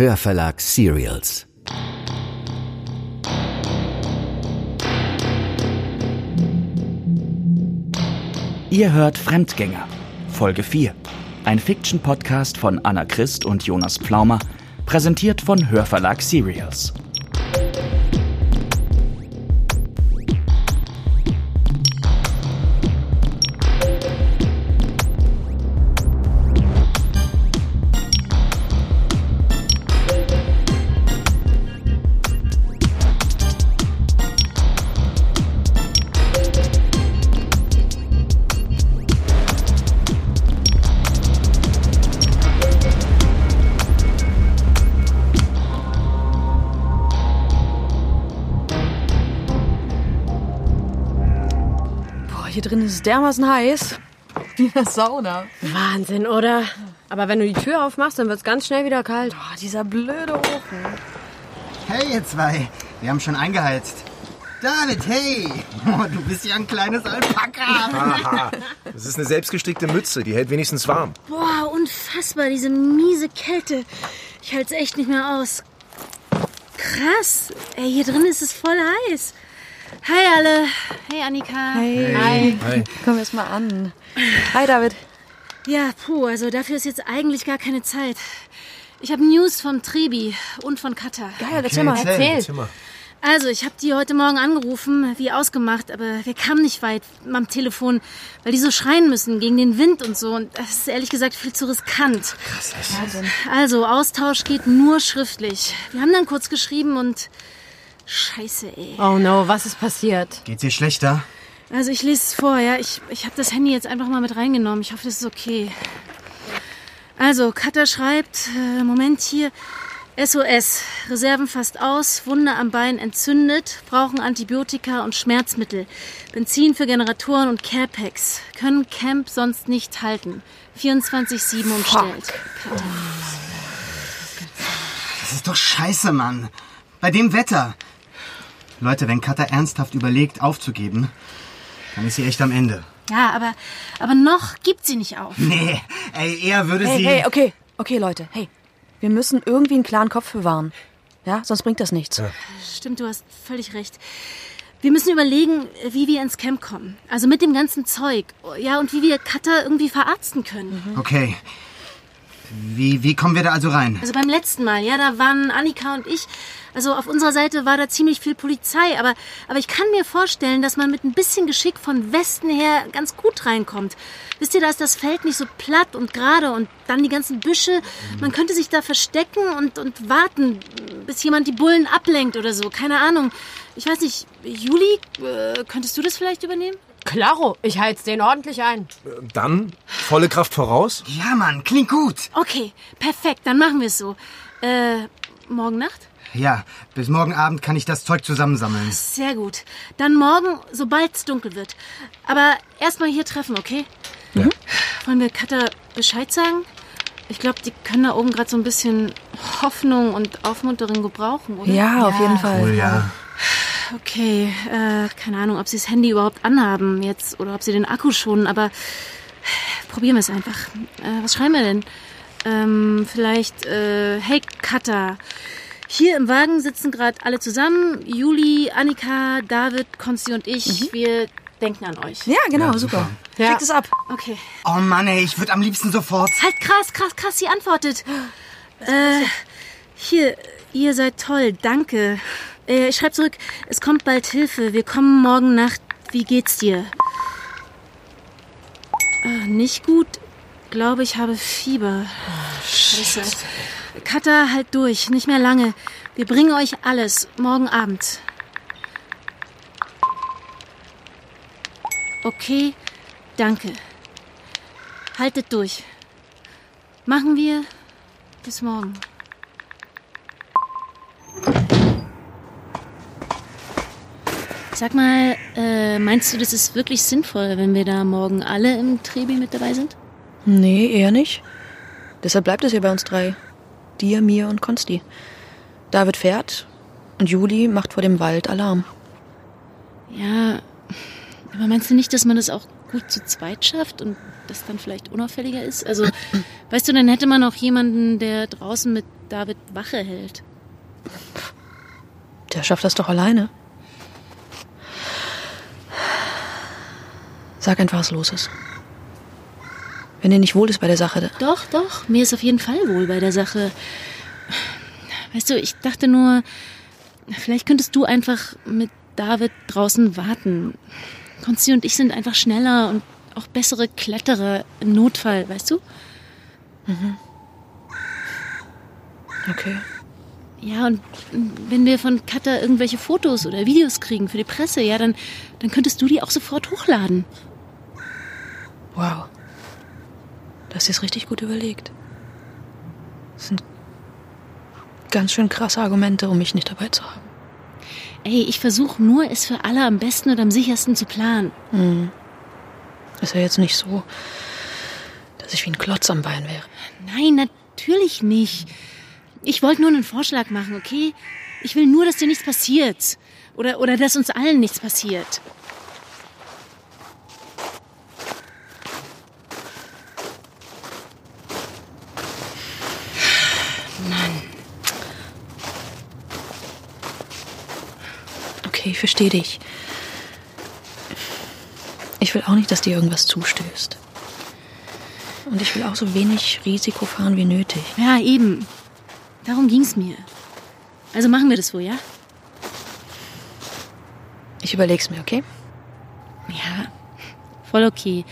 Hörverlag Serials. Ihr hört Fremdgänger, Folge 4. Ein Fiction-Podcast von Anna Christ und Jonas Pflaumer, präsentiert von Hörverlag Serials. Drin ist es dermaßen heiß. Wie in der Sauna. Wahnsinn, oder? Aber wenn du die Tür aufmachst, dann wird's ganz schnell wieder kalt. Oh, dieser blöde Ofen. Hey, ihr zwei. Wir haben schon eingeheizt. David, hey. Oh, du bist ja ein kleines Alpaka. Das ist eine selbstgestrickte Mütze, die hält wenigstens warm. Boah, unfassbar, diese miese Kälte. Ich halte es echt nicht mehr aus. Krass. Ey, hier drin ist es voll heiß. Hi alle. Hey Annika. Hey. Hi. Hi. Komm erst mal an. Hi, David. Ja, puh, also dafür ist jetzt eigentlich gar keine Zeit. Ich habe News vom Trebi und von Katha. Geil, erzähl mal. erzähl. Erzähl mal. Also, ich habe die heute Morgen angerufen, wie ausgemacht, aber wir kamen nicht weit am Telefon, weil die so schreien müssen gegen den Wind und so. Und das ist ehrlich gesagt viel zu riskant. Also, Austausch geht nur schriftlich. Wir haben dann kurz geschrieben und. Scheiße, ey. Oh no, was ist passiert? Geht's dir schlechter? Also, ich lese es vor, ja. Ich, ich habe das Handy jetzt einfach mal mit reingenommen. Ich hoffe, das ist okay. Also, Katha schreibt, äh, Moment hier. SOS. Reserven fast aus, Wunde am Bein entzündet, brauchen Antibiotika und Schmerzmittel. Benzin für Generatoren und Carepacks. Können Camp sonst nicht halten. 24-7 umstellt. Das ist doch scheiße, Mann. Bei dem Wetter. Leute, wenn Katha ernsthaft überlegt, aufzugeben, dann ist sie echt am Ende. Ja, aber, aber noch gibt sie nicht auf. Nee, ey, eher würde Hey, sie... hey, okay. Okay, Leute, hey. Wir müssen irgendwie einen klaren Kopf bewahren. Ja, sonst bringt das nichts. Stimmt, du hast völlig recht. Wir müssen überlegen, wie wir ins Camp kommen. Also mit dem ganzen Zeug. Ja, und wie wir Katha irgendwie verarzten können. Okay. Wie, wie kommen wir da also rein? Also beim letzten Mal, ja, da waren Annika und ich. Also auf unserer Seite war da ziemlich viel Polizei, aber, aber ich kann mir vorstellen, dass man mit ein bisschen Geschick von Westen her ganz gut reinkommt. Wisst ihr, da ist das Feld nicht so platt und gerade und dann die ganzen Büsche. Man könnte sich da verstecken und, und warten, bis jemand die Bullen ablenkt oder so. Keine Ahnung. Ich weiß nicht, Juli, äh, könntest du das vielleicht übernehmen? Klaro, ich heiz den ordentlich ein. Dann volle Kraft voraus. Ja, Mann, klingt gut. Okay, perfekt, dann machen wir es so. Äh, morgen Nacht? Ja, bis morgen Abend kann ich das Zeug zusammensammeln. Sehr gut. Dann morgen, sobald es dunkel wird. Aber erstmal hier treffen, okay? Ja. Wollen wir Katha Bescheid sagen? Ich glaube, die können da oben gerade so ein bisschen Hoffnung und Aufmunterung gebrauchen, oder? Ja, auf jeden Fall. Cool, ja. Okay, äh, keine Ahnung, ob sie das Handy überhaupt anhaben jetzt oder ob sie den Akku schonen, aber probieren wir es einfach. Äh, was schreiben wir denn? Ähm, vielleicht, äh, hey Katha, hier im Wagen sitzen gerade alle zusammen. Juli, Annika, David, Konsti und ich. Wir denken an euch. Ja, genau, Ja, super. super. Ja. Checkt es ab. Okay. Oh Mann, ey, ich würde am liebsten sofort... Halt krass, krass, krass, sie antwortet. Äh, hier, ihr seid toll, danke. Äh, ich schreibe zurück, es kommt bald Hilfe. Wir kommen morgen Nacht. Wie geht's dir? Äh, nicht gut. Glaube, ich habe Fieber. Scheiße. Katha, halt durch. Nicht mehr lange. Wir bringen euch alles. Morgen Abend. Okay, danke. Haltet durch. Machen wir bis morgen. Sag mal, äh, meinst du, das ist wirklich sinnvoll, wenn wir da morgen alle im Trebi mit dabei sind? Nee, eher nicht. Deshalb bleibt es hier bei uns drei. Dir, mir und Konsti. David fährt und Juli macht vor dem Wald Alarm. Ja, aber meinst du nicht, dass man das auch gut zu zweit schafft und das dann vielleicht unauffälliger ist? Also, weißt du, dann hätte man auch jemanden, der draußen mit David Wache hält. Der schafft das doch alleine. Sag einfach, was los ist. Wenn dir nicht wohl ist bei der Sache. Doch, doch, mir ist auf jeden Fall wohl bei der Sache. Weißt du, ich dachte nur, vielleicht könntest du einfach mit David draußen warten. Konsti und ich sind einfach schneller und auch bessere Kletterer im Notfall, weißt du? Okay. Ja, und wenn wir von Katha irgendwelche Fotos oder Videos kriegen für die Presse, ja, dann, dann könntest du die auch sofort hochladen. Wow. Das ist richtig gut überlegt. Das sind ganz schön krasse Argumente, um mich nicht dabei zu haben. Ey, ich versuche nur, es für alle am besten und am sichersten zu planen. Ist ja jetzt nicht so, dass ich wie ein Klotz am Bein wäre. Nein, natürlich nicht. Ich wollte nur einen Vorschlag machen, okay? Ich will nur, dass dir nichts passiert. Oder, oder dass uns allen nichts passiert. Okay, ich verstehe dich. Ich will auch nicht, dass dir irgendwas zustößt. Und ich will auch so wenig Risiko fahren wie nötig. Ja, eben. Darum ging's mir. Also machen wir das so, ja? Ich überleg's mir, okay? Ja, voll okay.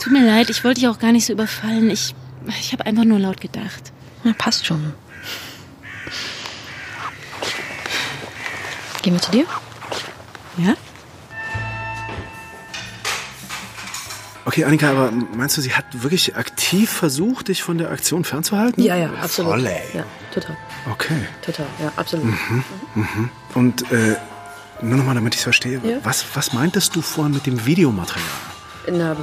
Tut mir leid, ich wollte dich auch gar nicht so überfallen. Ich, ich habe einfach nur laut gedacht. Na, passt schon. Gehen wir zu dir? Ja? Okay, Annika, aber meinst du, sie hat wirklich aktiv versucht, dich von der Aktion fernzuhalten? Ja, ja, absolut. Voll, ey. Ja, total. Okay. Total, ja, absolut. Und äh, nur nochmal, damit ich es verstehe, Ja. was, was meintest du vorhin mit dem Videomaterial? Na,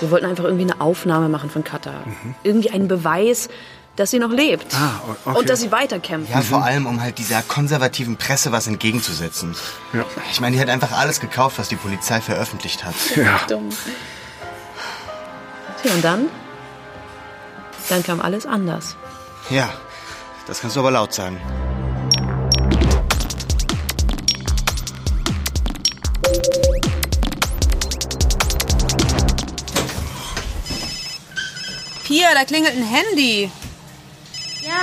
wir wollten einfach irgendwie eine Aufnahme machen von Katha. Irgendwie einen Beweis, dass sie noch lebt. Ah, okay. Und dass sie weiterkämpft. Ja, vor allem, um halt dieser konservativen Presse was entgegenzusetzen. Ja. Ich meine, die hat einfach alles gekauft, was die Polizei veröffentlicht hat. Ja. Dumm. Tja, und dann? Dann kam alles anders. Ja, das kannst du aber laut sagen. Pia, da klingelt ein Handy.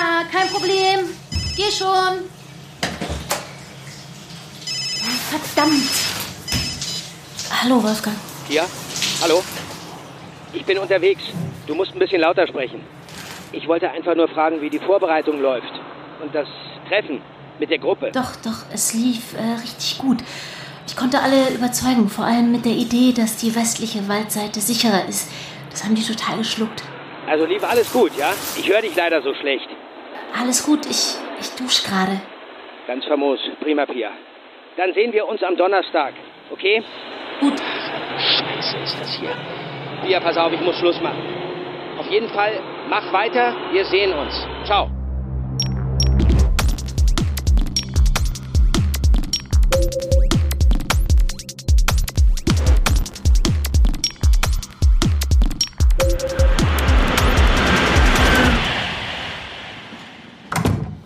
Ja, kein Problem. Geh schon. Verdammt. Hallo, Wolfgang. Ja? Hallo? Ich bin unterwegs. Du musst ein bisschen lauter sprechen. Ich wollte einfach nur fragen, wie die Vorbereitung läuft. Und das Treffen mit der Gruppe. Doch, doch, es lief äh, richtig gut. Ich konnte alle überzeugen, vor allem mit der Idee, dass die westliche Waldseite sicherer ist. Das haben die total geschluckt. Also lief alles gut, ja? Ich höre dich leider so schlecht. Alles gut, ich, ich dusche gerade. Ganz famos. Prima, Pia. Dann sehen wir uns am Donnerstag. Okay? Gut. Scheiße ist das hier. Pia, pass auf, ich muss Schluss machen. Auf jeden Fall, mach weiter. Wir sehen uns. Ciao.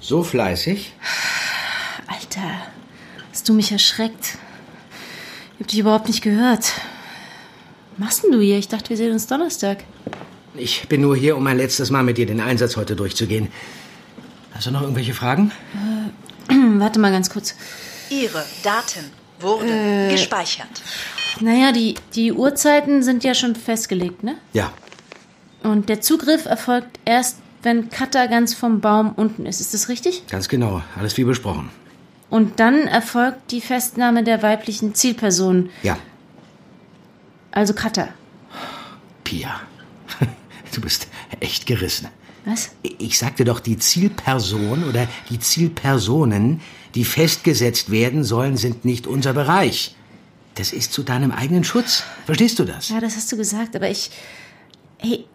So fleißig? Alter, hast du mich erschreckt? Ich hab dich überhaupt nicht gehört. Was machst denn du hier? Ich dachte, wir sehen uns Donnerstag. Ich bin nur hier, um ein letztes Mal mit dir den Einsatz heute durchzugehen. Hast du noch irgendwelche Fragen? Hm, Warte mal ganz kurz. Ihre Daten wurden gespeichert. Naja, die, die Uhrzeiten sind ja schon festgelegt, ne? Ja. Und der Zugriff erfolgt erst, wenn Katha ganz vom Baum unten ist. Ist das richtig? Ganz genau. Alles wie besprochen. Und dann erfolgt die Festnahme der weiblichen Zielperson, Ja. also Katha. Pia. Du bist echt gerissen. Was? Ich sagte doch, die Zielperson oder die Zielpersonen, die festgesetzt werden sollen, sind nicht unser Bereich. Das ist zu deinem eigenen Schutz. Verstehst du das? Ja, das hast du gesagt, aber ich. Hey,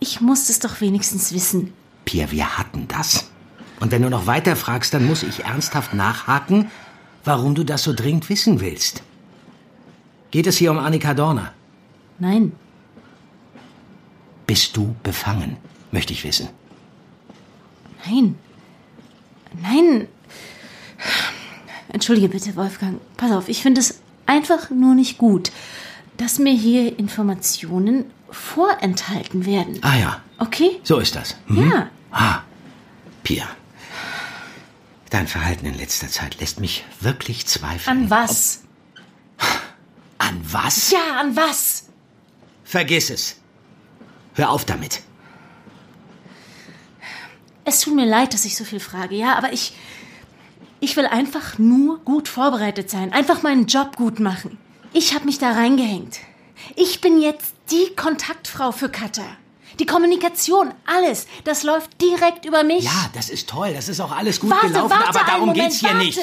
ich muss es doch wenigstens wissen. Pia, wir hatten das. Und wenn du noch weiter fragst, dann muss ich ernsthaft nachhaken, warum du das so dringend wissen willst. Geht es hier um Annika Dorner? Nein. Bist du befangen? Möchte ich wissen. Nein. Nein. Entschuldige bitte, Wolfgang. Pass auf, ich finde es einfach nur nicht gut, dass mir hier Informationen vorenthalten werden. Ah ja, Okay? so ist das. Mhm. Ja. Ah, Pia. Dein Verhalten in letzter Zeit lässt mich wirklich zweifeln. An was? An was? Ja, an was? Vergiss es. Hör auf damit. Es tut mir leid, dass ich so viel frage, ja, aber ich. Ich will einfach nur gut vorbereitet sein. Einfach meinen Job gut machen. Ich habe mich da reingehängt. Ich bin jetzt die Kontaktfrau für Katha. Die Kommunikation, alles, das läuft direkt über mich. Ja, das ist toll. Das ist auch alles gut warte, gelaufen, warte aber einen darum Moment, geht's hier warte. nicht.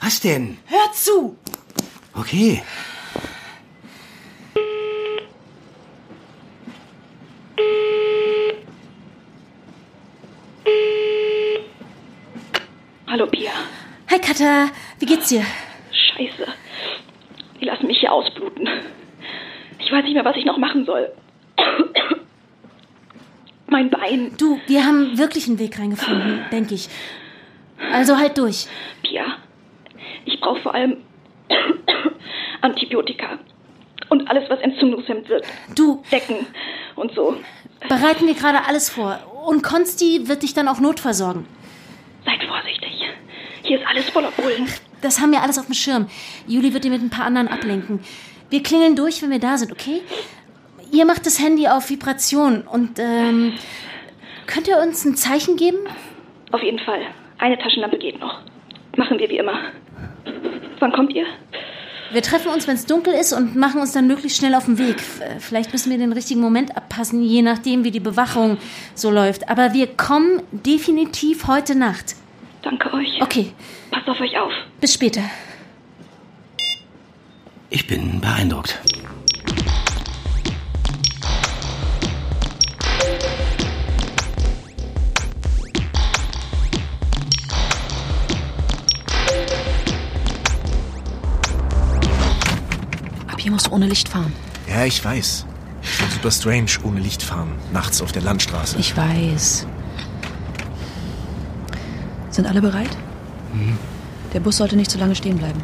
Was denn? Hör zu! Okay. Hallo Pia. Hi Katha, wie geht's dir? Scheiße. Hier ausbluten. Ich weiß nicht mehr, was ich noch machen soll. Mein Bein. Du, wir haben wirklich einen Weg reingefunden, denke ich. Also halt durch. Pia, ich brauche vor allem Antibiotika. Und alles, was entzündungshemmend wird. Du. Decken und so. Bereiten wir gerade alles vor. Und Konsti wird dich dann auch notversorgen. Seid vorsichtig. Hier ist alles voller Bullen. Das haben wir alles auf dem Schirm. Juli wird dir mit ein paar anderen ablenken. Wir klingeln durch, wenn wir da sind, okay? Ihr macht das Handy auf Vibration und ähm, könnt ihr uns ein Zeichen geben? Auf jeden Fall. Eine Taschenlampe geht noch. Machen wir wie immer. Wann kommt ihr? Wir treffen uns, wenn es dunkel ist und machen uns dann möglichst schnell auf den Weg. F- Vielleicht müssen wir den richtigen Moment abpassen, je nachdem, wie die Bewachung so läuft. Aber wir kommen definitiv heute Nacht. Danke euch. Okay, Passt auf euch auf. bis später. Ich bin beeindruckt. Ab hier musst du ohne Licht fahren. Ja, ich weiß. Super strange, ohne Licht fahren. Nachts auf der Landstraße. Ich weiß. Sind alle bereit? Der Bus sollte nicht zu lange stehen bleiben.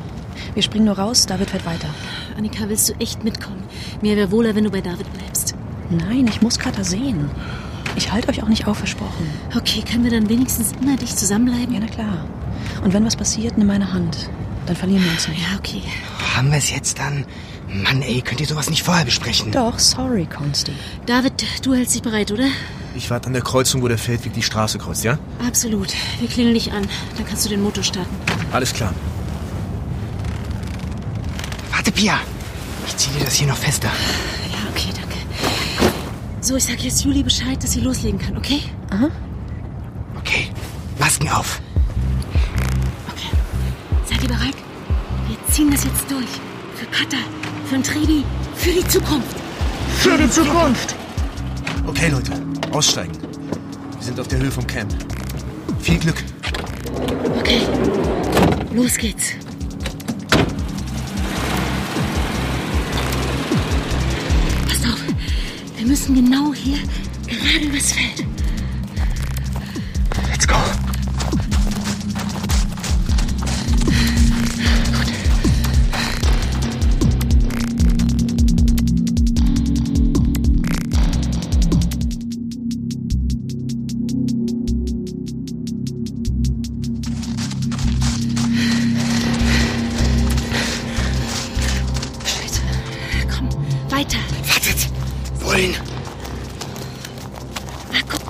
Wir springen nur raus, David fährt weiter. Annika, willst du echt mitkommen? Mir wäre wohler, wenn du bei David bleibst. Nein, ich muss Katha sehen. Ich halte euch auch nicht auf, versprochen. Okay, können wir dann wenigstens immer dicht zusammenbleiben? Ja, na klar. Und wenn was passiert, nimm meine Hand. Dann verlieren wir uns nicht. Ja, okay. Haben wir es jetzt dann? Mann, ey, könnt ihr sowas nicht vorher besprechen? Doch, sorry, Consti. David, du hältst dich bereit, oder? Ich warte an der Kreuzung, wo der Feldweg die Straße kreuzt, ja? Absolut. Wir klingeln dich an. Dann kannst du den Motor starten. Alles klar. Warte, Pia. Ich zieh dir das hier noch fester. Ja, okay, danke. So, ich sag jetzt Juli Bescheid, dass sie loslegen kann, okay? Aha. Okay, Masken auf. Seid ihr bereit? Wir ziehen das jetzt durch. Für Katha, für Trebi, für die Zukunft. Für die Zukunft. Okay, Leute, aussteigen. Wir sind auf der Höhe vom Camp. Viel Glück. Okay, los geht's. Passt auf, wir müssen genau hier gerade übers Feld.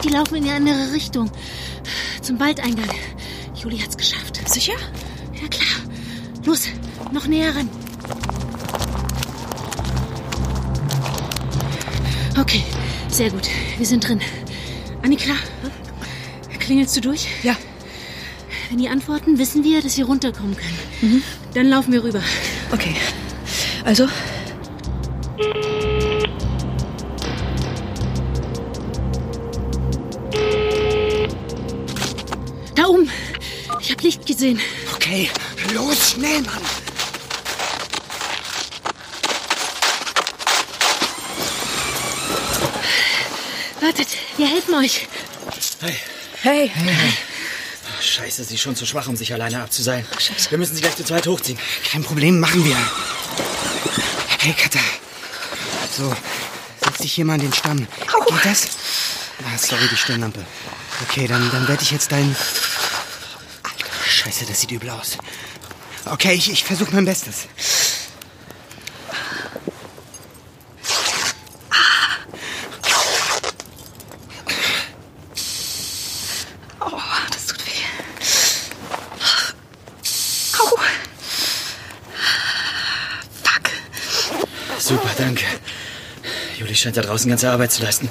Die laufen in die andere Richtung. Zum Waldeingang. Juli hat's geschafft. Sicher? Ja, klar. Los, noch näher ran. Okay, sehr gut. Wir sind drin. Annika, klingelst du durch? Ja. Wenn die antworten, wissen wir, dass wir runterkommen können. Dann laufen wir rüber. Okay. Also, sehen. Okay, los, schnell, Mann. Wartet, wir helfen euch. Hey. Hey. hey. Scheiße, sie ist schon zu schwach, um sich alleine abzuseilen. Scheiße. Wir müssen sie gleich zu zweit hochziehen. Kein Problem, machen wir. Hey, Katha. So, setz dich hier mal an den Stamm. Au. Geht das? Ah, sorry, die Stirnlampe. Okay, dann, dann werde ich jetzt deinen Scheiße, das sieht übel aus. Okay, ich, ich versuche mein Bestes. Oh, das tut weh. Au. Fuck. Super, danke. Juli scheint da draußen ganze Arbeit zu leisten.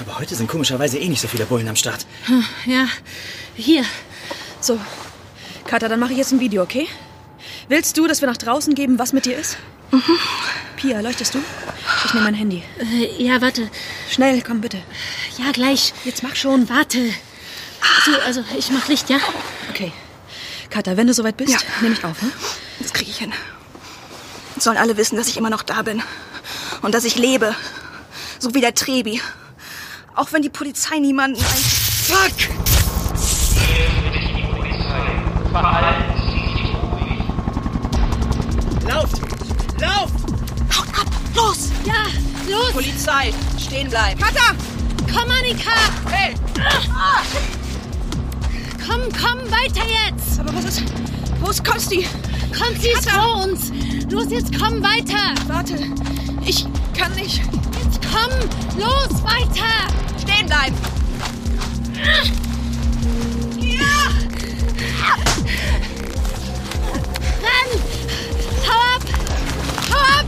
Aber heute sind komischerweise eh nicht so viele Bullen am Start. Hm, Ja, hier. So. Katha, dann mache ich jetzt ein Video, okay? Willst du, dass wir nach draußen geben, was mit dir ist? Mhm. Pia, leuchtest du? Ich nehme mein Handy. Äh, ja, warte. Schnell, komm bitte. Ja, gleich. Jetzt mach schon. Warte. So, also ich mach Licht, ja? Okay. Katha, wenn du soweit bist, Ja. nehme ich auf, ne? Das kriege ich hin. Jetzt sollen alle wissen, dass ich immer noch da bin. Und dass ich lebe. So wie der Trebi. Auch wenn die Polizei niemanden ein... Fuck! Lauft! Lauft! Haut ab! Los! Ja, los! Polizei, stehen bleiben. Katha! Komm, Annika! Hey! Komm, komm, weiter jetzt! Aber was ist... Wo ist Konsti? Komm, sie ist vor uns! Los, jetzt komm weiter! Warte. Ich kann nicht. Jetzt komm! Los, weiter! Stehen bleiben!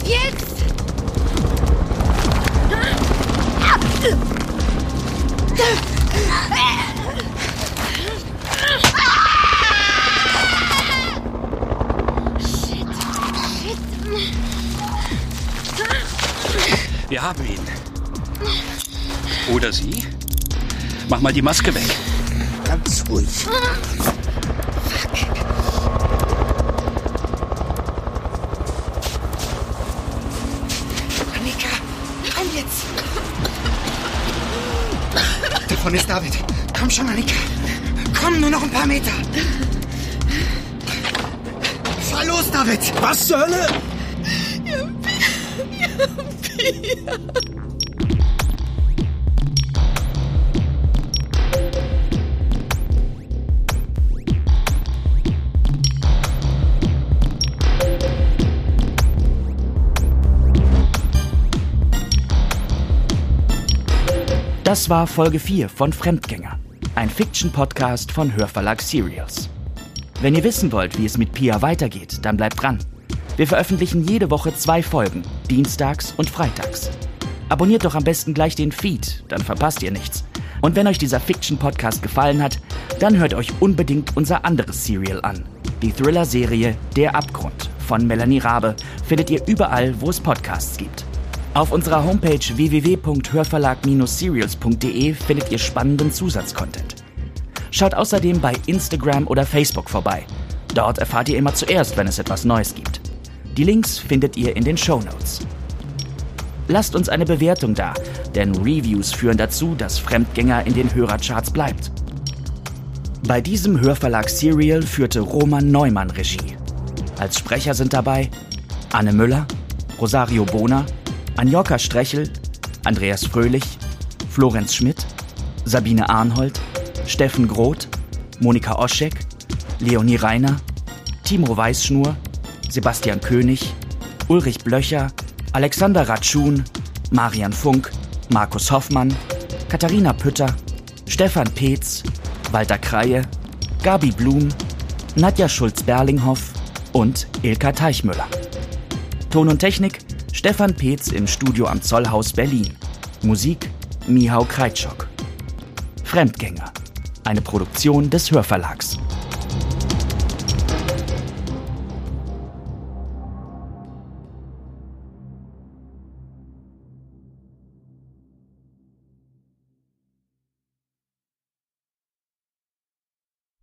Jetzt! Shit! Shit! Wir haben ihn. Oder sie? Mach mal die Maske weg. Ganz ruhig. Davon ist David. Komm schon, Annika. Komm, nur noch ein paar Meter. Fahr los, David. Was zur Hölle? Das war Folge 4 von Fremdgänger, ein Fiction-Podcast von Hörverlag Serials. Wenn ihr wissen wollt, wie es mit Pia weitergeht, dann bleibt dran. Wir veröffentlichen jede Woche zwei Folgen, dienstags und freitags. Abonniert doch am besten gleich den Feed, dann verpasst ihr nichts. Und wenn euch dieser Fiction-Podcast gefallen hat, dann hört euch unbedingt unser anderes Serial an. Die Thriller-Serie Der Abgrund von Melanie Rabe findet ihr überall, wo es Podcasts gibt. Auf unserer Homepage www.hörverlag-serials.de findet ihr spannenden Zusatzcontent. Schaut außerdem bei Instagram oder Facebook vorbei. Dort erfahrt ihr immer zuerst, wenn es etwas Neues gibt. Die Links findet ihr in den Show Notes. Lasst uns eine Bewertung da, denn Reviews führen dazu, dass Fremdgänger in den Hörercharts bleibt. Bei diesem Hörverlag Serial führte Roman Neumann Regie. Als Sprecher sind dabei Anne Müller, Rosario Bona, Anjoka Strechel, Andreas Fröhlich, Florenz Schmidt, Sabine Arnhold, Steffen Groth, Monika Oschek, Leonie Reiner, Timo Weißschnur, Sebastian König, Ulrich Blöcher, Alexander Ratschun, Marian Funk, Markus Hoffmann, Katharina Pütter, Stefan Peetz, Walter Kreie, Gabi Blum, Nadja Schulz-Berlinghoff und Ilka Teichmüller. Ton und Technik Stefan Peetz im Studio am Zollhaus Berlin. Musik Mihau Kreitschok. Fremdgänger. Eine Produktion des Hörverlags.